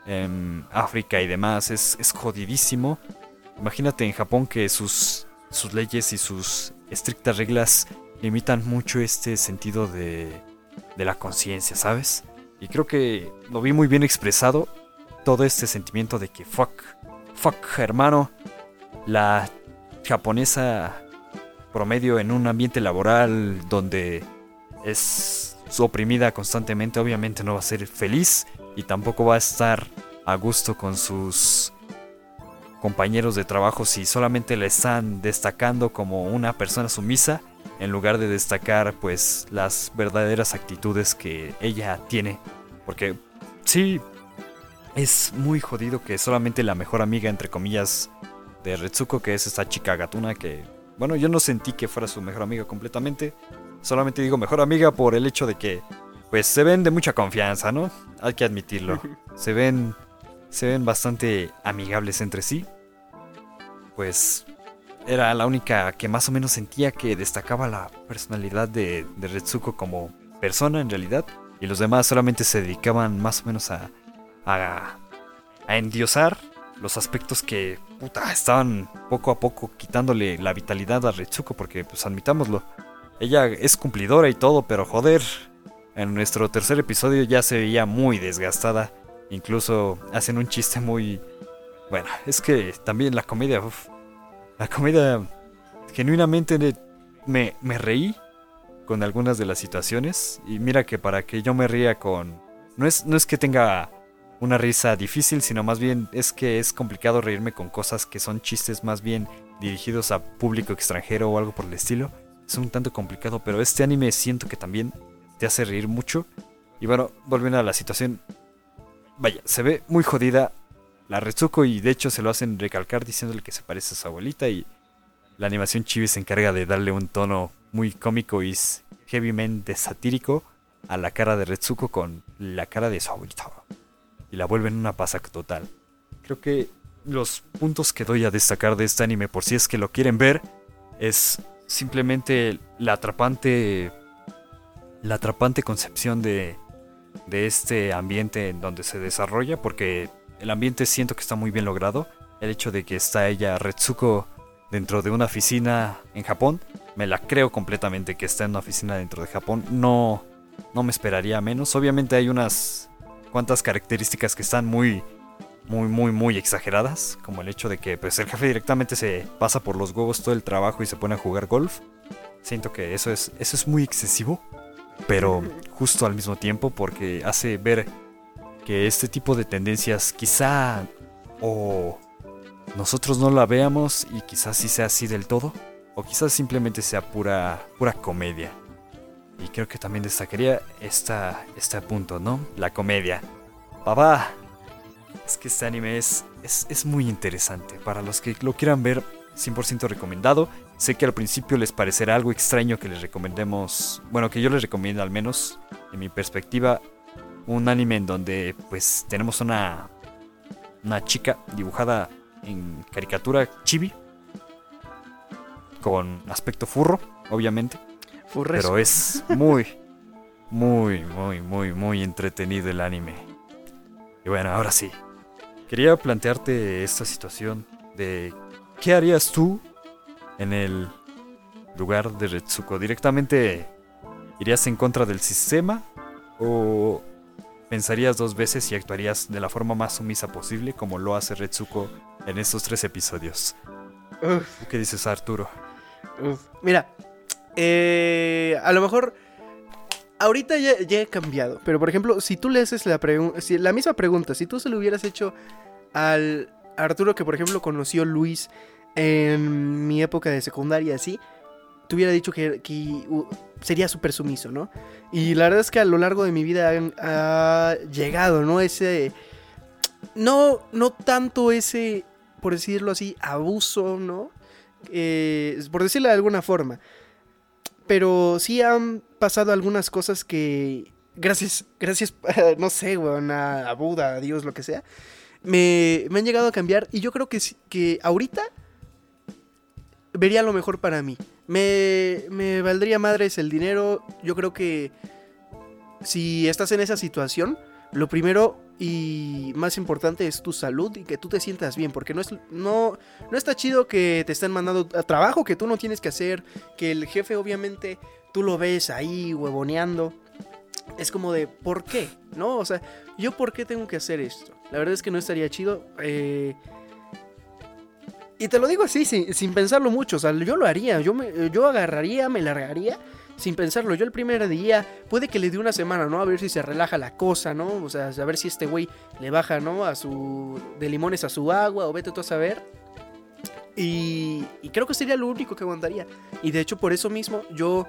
en África y demás es, es jodidísimo. Imagínate en Japón que sus sus leyes y sus estrictas reglas limitan mucho este sentido de, de la conciencia, ¿sabes? Y creo que lo vi muy bien expresado. Todo este sentimiento de que fuck, fuck, hermano. La japonesa promedio en un ambiente laboral donde es oprimida constantemente, obviamente no va a ser feliz y tampoco va a estar a gusto con sus compañeros de trabajo si solamente le están destacando como una persona sumisa en lugar de destacar pues las verdaderas actitudes que ella tiene. Porque sí, es muy jodido que solamente la mejor amiga, entre comillas, de Retsuko, que es esta chica gatuna que, bueno, yo no sentí que fuera su mejor amiga completamente. Solamente digo mejor amiga por el hecho de que, pues se ven de mucha confianza, ¿no? Hay que admitirlo. Se ven, se ven bastante amigables entre sí. Pues era la única que más o menos sentía que destacaba la personalidad de, de Retsuko como persona en realidad. Y los demás solamente se dedicaban más o menos a, a, a endiosar los aspectos que puta, estaban poco a poco quitándole la vitalidad a Retsuko, porque pues admitámoslo, ella es cumplidora y todo, pero joder, en nuestro tercer episodio ya se veía muy desgastada, incluso hacen un chiste muy... Bueno, es que también la comedia, la comedia genuinamente me, me reí con algunas de las situaciones. Y mira que para que yo me ría con... No es, no es que tenga una risa difícil, sino más bien es que es complicado reírme con cosas que son chistes más bien dirigidos a público extranjero o algo por el estilo. Es un tanto complicado, pero este anime siento que también te hace reír mucho. Y bueno, volviendo a la situación. Vaya, se ve muy jodida la Retsuko y de hecho se lo hacen recalcar diciéndole que se parece a su abuelita y la animación chibi se encarga de darle un tono muy cómico y heavymente satírico a la cara de Retsuko con la cara de su abuelita. Y la vuelven una pasac total. Creo que los puntos que doy a destacar de este anime, por si es que lo quieren ver, es simplemente la atrapante. La atrapante concepción de, de este ambiente en donde se desarrolla, porque el ambiente siento que está muy bien logrado. El hecho de que está ella, Retsuko, dentro de una oficina en Japón, me la creo completamente que está en una oficina dentro de Japón. No, no me esperaría menos. Obviamente hay unas cuantas características que están muy, muy, muy, muy exageradas, como el hecho de que pues, el jefe directamente se pasa por los huevos todo el trabajo y se pone a jugar golf. Siento que eso es, eso es muy excesivo, pero justo al mismo tiempo porque hace ver que este tipo de tendencias quizá o nosotros no la veamos y quizás sí sea así del todo, o quizás simplemente sea pura, pura comedia. Y creo que también destacaría esta, este punto, ¿no? La comedia. Papá, es que este anime es, es, es muy interesante. Para los que lo quieran ver, 100% recomendado. Sé que al principio les parecerá algo extraño que les recomendemos, bueno, que yo les recomiendo al menos, en mi perspectiva, un anime en donde pues tenemos una, una chica dibujada en caricatura chibi, con aspecto furro, obviamente. Pero es muy, muy, muy, muy, muy entretenido el anime. Y bueno, ahora sí. Quería plantearte esta situación de qué harías tú en el lugar de Retsuko. ¿Directamente irías en contra del sistema o pensarías dos veces y actuarías de la forma más sumisa posible como lo hace Retsuko en estos tres episodios? ¿Qué dices Arturo? Mira, eh, a lo mejor ahorita ya, he cambiado, pero por ejemplo, si tú le haces la, si, la misma pregunta, si tú se lo hubieras hecho al Arturo que por ejemplo conoció Luis en mi época de secundaria, así, te hubiera dicho que, sería súper sumiso, ¿no? Y la verdad es que a lo largo de mi vida ha, llegado, ¿no? Ese... No, no tanto ese, por decirlo así, abuso, ¿no? Eh, por decirlo de alguna forma. Pero sí han pasado algunas cosas que, gracias, gracias, no sé, weón, a, Buda, a Dios, lo que sea, me, me, han llegado a cambiar. Y yo creo que, que ahorita vería lo mejor para mí. Me, me valdría madres el dinero. Yo creo que si estás en esa situación, lo primero y más importante es tu salud y que tú te sientas bien, porque no, es, no, no está chido que te estén mandando a trabajo que tú no tienes que hacer, que el jefe obviamente tú lo ves ahí huevoneando. Es como de, ¿por qué? ¿No? O sea, ¿yo por qué tengo que hacer esto? La verdad es que no estaría chido. Eh, y te lo digo así, sin, pensarlo mucho. O sea, yo lo haría. Yo, me, yo agarraría, me largaría sin pensarlo. Yo el primer día, puede que le dé una semana, ¿no? A ver si se relaja la cosa, ¿no? O sea, a ver si este güey le baja, ¿no? A su. de limones a su agua, o vete tú a saber. Y, y creo que sería lo único que aguantaría. Y de hecho, por eso mismo, yo.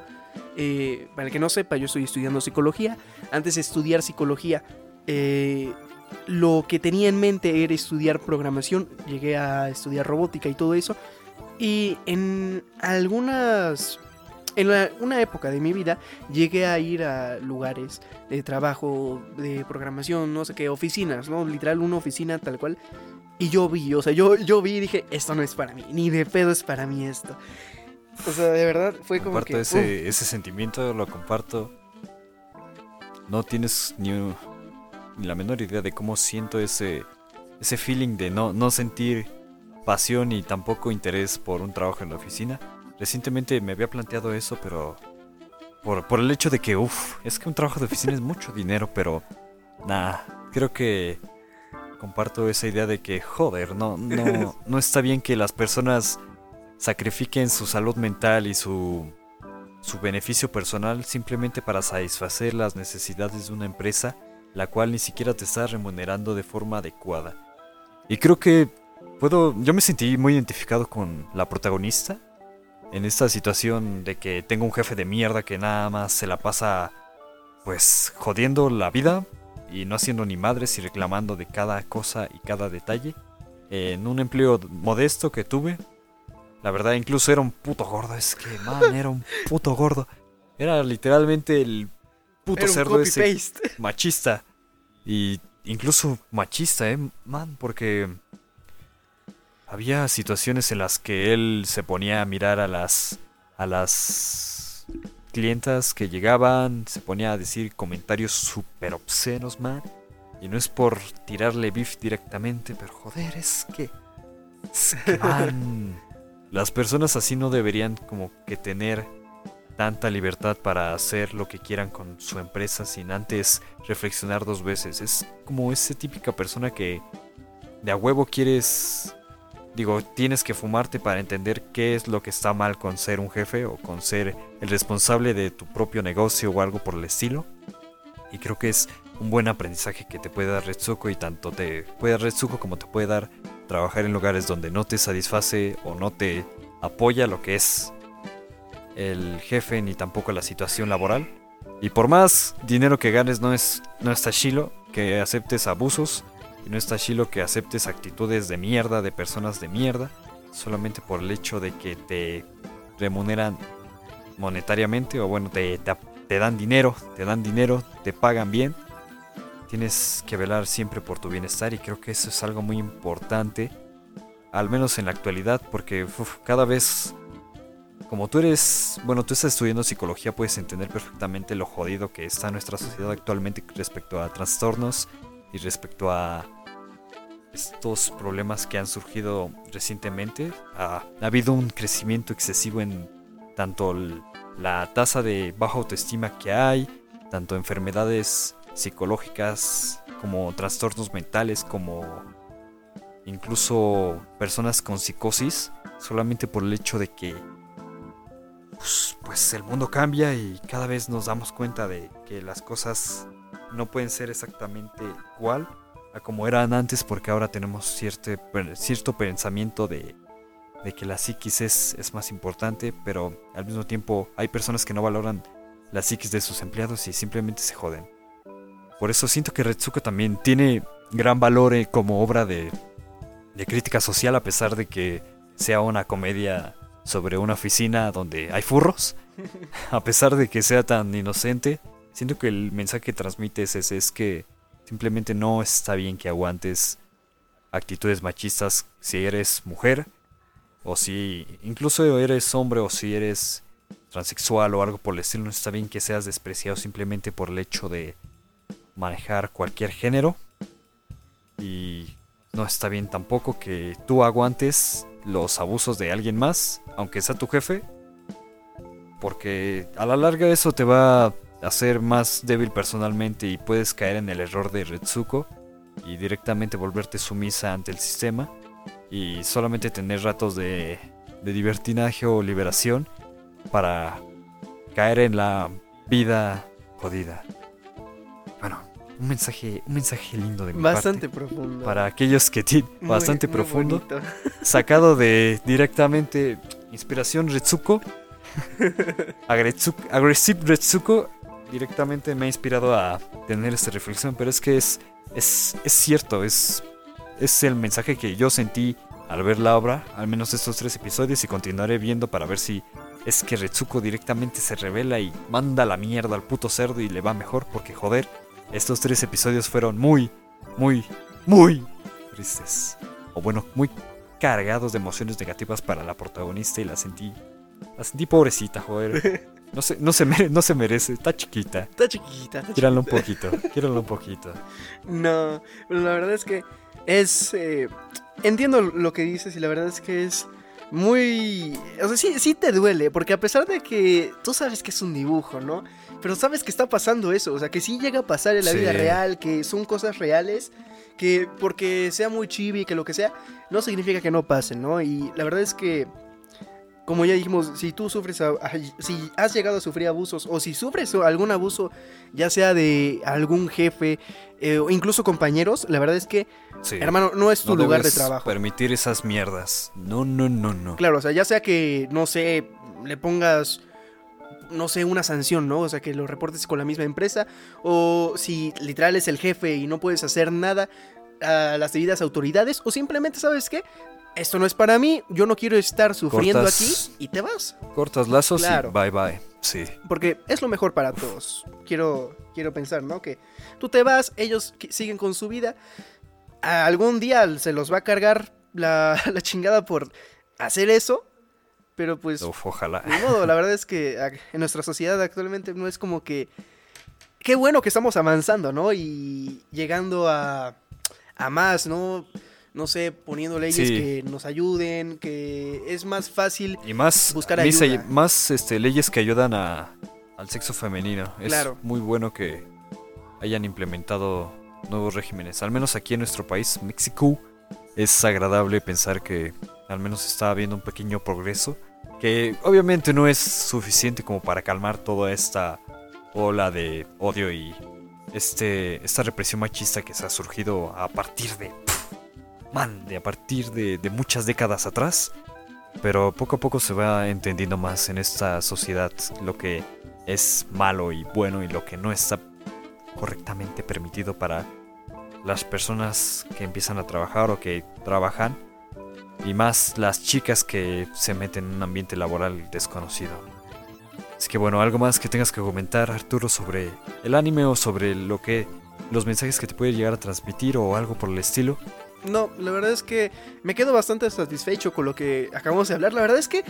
Eh, para el que no sepa, yo estoy estudiando psicología. Antes de estudiar psicología, eh, lo que tenía en mente era estudiar programación. Llegué a estudiar robótica y todo eso. Y en algunas en una época de mi vida llegué a ir a lugares de trabajo, de programación, no sé qué, oficinas, ¿no? Literal, una oficina tal cual. Y yo vi, o sea, yo, yo vi y dije, esto no es para mí, ni de pedo es para mí esto. O sea, de verdad fue como comparto que... Ese, ese sentimiento, lo comparto. No tienes ni, ni, la menor idea de cómo siento ese, ese feeling de no, no sentir pasión y tampoco interés por un trabajo en la oficina. Recientemente me había planteado eso, pero por, por el hecho de que, uff, es que un trabajo de oficina es mucho dinero, pero nada, creo que comparto esa idea de que, joder, no, no, no está bien que las personas sacrifiquen su salud mental y su, su beneficio personal simplemente para satisfacer las necesidades de una empresa, la cual ni siquiera te está remunerando de forma adecuada. Y creo que puedo, yo me sentí muy identificado con la protagonista, en esta situación de que tengo un jefe de mierda que nada más se la pasa pues jodiendo la vida y no haciendo ni madres y reclamando de cada cosa y cada detalle. En un empleo modesto que tuve, la verdad incluso era un puto gordo, es que man, era un puto gordo. Era literalmente el puto cerdo ese machista. Y incluso machista, eh, man, porque había situaciones en las que él se ponía a mirar a las a las clientas que llegaban, se ponía a decir comentarios súper obscenos, man. Y no es por tirarle beef directamente, pero joder, es que, es que man, las personas así no deberían como que tener tanta libertad para hacer lo que quieran con su empresa sin antes reflexionar dos veces. Es como esa típica persona que de a huevo quieres Digo, tienes que fumarte para entender qué es lo que está mal con ser un jefe o con ser el responsable de tu propio negocio o algo por el estilo. Y creo que es un buen aprendizaje que te puede dar Retsuko y tanto te puede dar Retsuko como te puede dar trabajar en lugares donde no te satisface o no te apoya lo que es el jefe ni tampoco la situación laboral. Y por más dinero que ganes, no, es, no está chilo que aceptes abusos. Y no está chilo que aceptes actitudes de mierda de personas de mierda. Solamente por el hecho de que te remuneran monetariamente. O bueno, te, te dan dinero. Te dan dinero, te pagan bien. Tienes que velar siempre por tu bienestar. Y creo que eso es algo muy importante. Al menos en la actualidad. Porque cada vez como tú eres, bueno, tú estás estudiando psicología, puedes entender perfectamente lo jodido que está nuestra sociedad actualmente respecto a trastornos y respecto a estos problemas que han surgido recientemente. Ha, habido un crecimiento excesivo en tanto la tasa de baja autoestima que hay, tanto enfermedades psicológicas como trastornos mentales, como incluso personas con psicosis, solamente por el hecho de que pues, pues, el mundo cambia y cada vez nos damos cuenta de que las cosas no pueden ser exactamente igual a como eran antes porque ahora tenemos cierto, cierto pensamiento de, que la psiquis es, es más importante, pero al mismo tiempo hay personas que no valoran la psiquis de sus empleados y simplemente se joden. Por eso siento que Retsuko también tiene gran valor eh, como obra de, de crítica social a pesar de que sea una comedia sobre una oficina donde hay furros, a pesar de que sea tan inocente, siento que el mensaje que transmite es ese, es que simplemente no está bien que aguantes actitudes machistas si eres mujer, o si incluso eres hombre, o si eres transexual o algo por el estilo, no está bien que seas despreciado simplemente por el hecho de manejar cualquier género. Y no está bien tampoco que tú aguantes los abusos de alguien más, aunque sea tu jefe, porque a la larga eso te va a hacer más débil personalmente y puedes caer en el error de Retsuko y directamente volverte sumisa ante el sistema y solamente tener ratos de, de divertinaje o liberación para caer en la vida jodida. Un mensaje, un mensaje lindo de mi Bastante profundo. Para aquellos que tienen bastante profundo. Sacado de directamente inspiración Retsuko. Aggressive Retsuko directamente me ha inspirado a tener esta reflexión, pero es que es, es, es cierto, es, es el mensaje que yo sentí al ver la obra, al menos estos tres episodios, y continuaré viendo para ver si es que Retsuko directamente se revela y manda la mierda al puto cerdo y le va mejor, porque joder, estos tres episodios fueron muy, muy, muy tristes. O bueno, muy cargados de emociones negativas para la protagonista y la sentí. La sentí pobrecita, joder. No se, no se, no se merece, está chiquita. Está chiquita, está chiquita. un poquito, quíralo un poquito. No, pero la verdad es que es. Eh, entiendo lo que dices y la verdad es que es muy... O sea, sí, sí te duele, porque a pesar de que tú sabes que es un dibujo, ¿no? Pero sabes que está pasando eso, o sea, que sí llega a pasar en la vida real, que son cosas reales, que porque sea muy chibi, que lo que sea, no significa que no pasen, ¿no? Y la verdad es que como ya dijimos, si tú sufres, si has llegado a sufrir abusos o si sufres algún abuso, ya sea de algún jefe eh, o incluso compañeros, la verdad es que, hermano, no es tu lugar de trabajo. Permitir esas mierdas. No, no, no, no. Claro, o sea, ya sea que, no sé, le pongas no sé, una sanción, ¿no? O sea, que lo reportes con la misma empresa. O si literal es el jefe y no puedes hacer nada a las debidas autoridades. O simplemente, ¿sabes qué? esto no es para mí, yo no quiero estar sufriendo aquí y te vas. Cortas lazos y bye bye. Sí. Porque es lo mejor para todos. Quiero, quiero pensar, ¿no? Que tú te vas, ellos siguen con su vida. Algún día se los va a cargar la, chingada por hacer eso. Pero pues. ojalá. De modo, la verdad es que en nuestra sociedad actualmente no es como que. Qué bueno que estamos avanzando, ¿no? Y llegando a, a más, ¿no? no sé, poniendo leyes que nos ayuden, que es más fácil y más, buscar ayuda. Más este, leyes que ayudan a, al sexo femenino. Es muy bueno que hayan implementado nuevos regímenes. Al menos aquí en nuestro país, México, es agradable pensar que al menos está habiendo un pequeño progreso. Que obviamente no es suficiente como para calmar toda esta ola de odio y este, esta represión machista que se ha surgido a partir de man, de a partir de, muchas décadas atrás. Pero poco a poco se va entendiendo más en esta sociedad lo que es malo y bueno y lo que no está correctamente permitido para las personas que empiezan a trabajar o que trabajan y más las chicas que se meten en un ambiente laboral desconocido. Así que bueno, algo más que tengas que comentar Arturo sobre el anime o sobre lo que los mensajes que te puede llegar a transmitir o algo por el estilo. No, la verdad es que me quedo bastante satisfecho con lo que acabamos de hablar. La verdad es que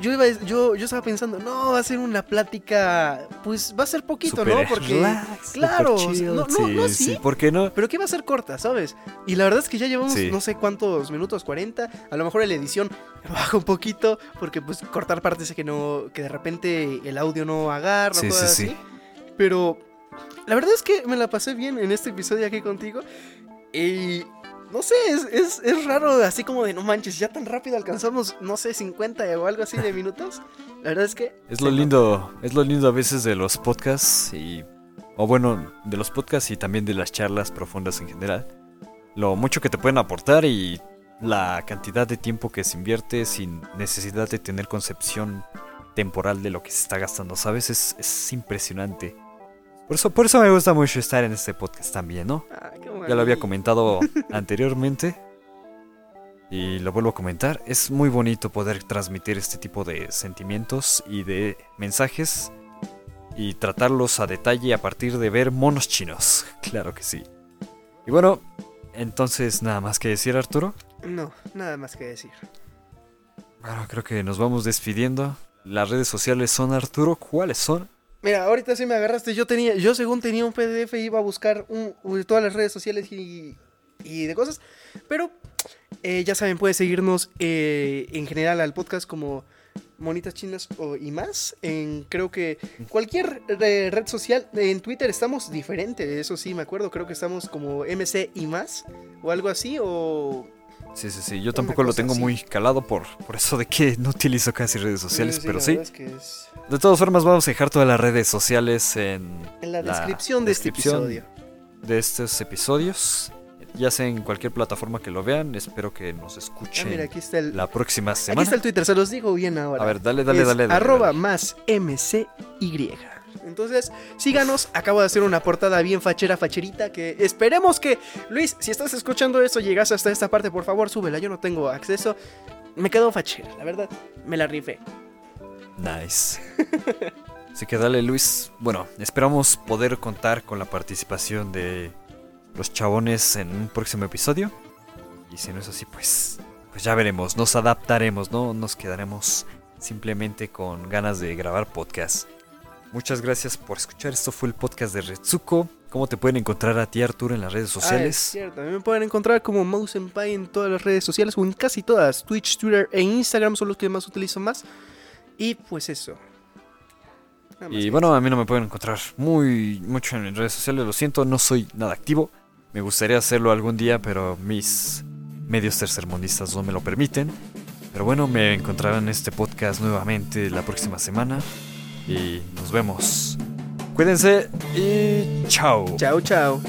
yo iba, yo, yo estaba pensando, no, va a ser una plática, pues va a ser poquito, ¿no? Porque, claro, no, no, no, sí, ¿por qué no? Pero que va a ser corta, ¿sabes? Y la verdad es que ya llevamos no sé cuántos minutos, 40, a lo mejor en la edición baja un poquito, porque pues cortar partes que no, que de repente el audio no agarra, sí, cosas sí, así. Pero la verdad es que me la pasé bien en este episodio aquí contigo. Y no sé, es, es, raro, así como de no manches, ya tan rápido alcanzamos, no sé, 50 o algo así de minutos. La verdad es que. Es lo lindo, es lo lindo a veces de los podcasts y. O bueno, de los podcasts y también de las charlas profundas en general. Lo mucho que te pueden aportar y la cantidad de tiempo que se invierte sin necesidad de tener concepción temporal de lo que se está gastando, ¿sabes? Es, es impresionante. Por eso, por eso me gusta mucho estar en este podcast también, ¿no? Ah, ya lo había comentado anteriormente. Y lo vuelvo a comentar. Es muy bonito poder transmitir este tipo de sentimientos y de mensajes. Y tratarlos a detalle a partir de ver monos chinos. Claro que sí. Y bueno, entonces nada más que decir Arturo. No, nada más que decir. Bueno, creo que nos vamos despidiendo. Las redes sociales son Arturo. ¿Cuáles son? Mira, ahorita sí me agarraste. Yo tenía, yo según tenía un PDF iba a buscar todas las redes sociales y, y de cosas. Pero eh, ya saben, puede seguirnos eh, en general al podcast como Monitas Chinas o, y más. En creo que cualquier red social. En Twitter estamos diferente, eso sí me acuerdo. Creo que estamos como MC y más o algo así o Sí, sí, sí. Yo tampoco lo tengo muy calado por, por eso de que no utilizo casi redes sociales, pero sí. De todas formas, vamos a dejar todas las redes sociales en, la, descripción de este episodio. De estos episodios. Ya sea en cualquier plataforma que lo vean, espero que nos escuchen ah, la próxima semana. Aquí está el Twitter, se los digo bien ahora. A ver, dale, dale, dale, dale. Arroba más MCY. Entonces, síganos. Acabo de hacer una portada bien fachera, facherita. Que esperemos que, Luis, si estás escuchando esto, llegas hasta esta parte, por favor, súbela. Yo no tengo acceso. Me quedo fachera, la verdad. Me la rifé. Nice. Así que dale, Luis. Bueno, esperamos poder contar con la participación de los chabones en un próximo episodio. Y si no es así, pues, pues ya veremos. Nos adaptaremos, ¿no? Nos quedaremos simplemente con ganas de grabar podcast. Muchas gracias por escuchar. Esto fue el podcast de Retsuko. ¿Cómo te pueden encontrar a ti, Arturo, en las redes sociales? Ah, cierto. También me pueden encontrar como Mouse Pie en todas las redes sociales, o en casi todas. Twitch, Twitter e Instagram son los que más utilizo más. Y pues eso. Y bueno, a mí no me pueden encontrar muy mucho en redes sociales. Lo siento, no soy nada activo. Me gustaría hacerlo algún día, pero mis medios tercermundistas no me lo permiten. Pero bueno, me encontrarán en este podcast nuevamente la próxima semana y nos vemos. Cuídense y chao. Chao, chao.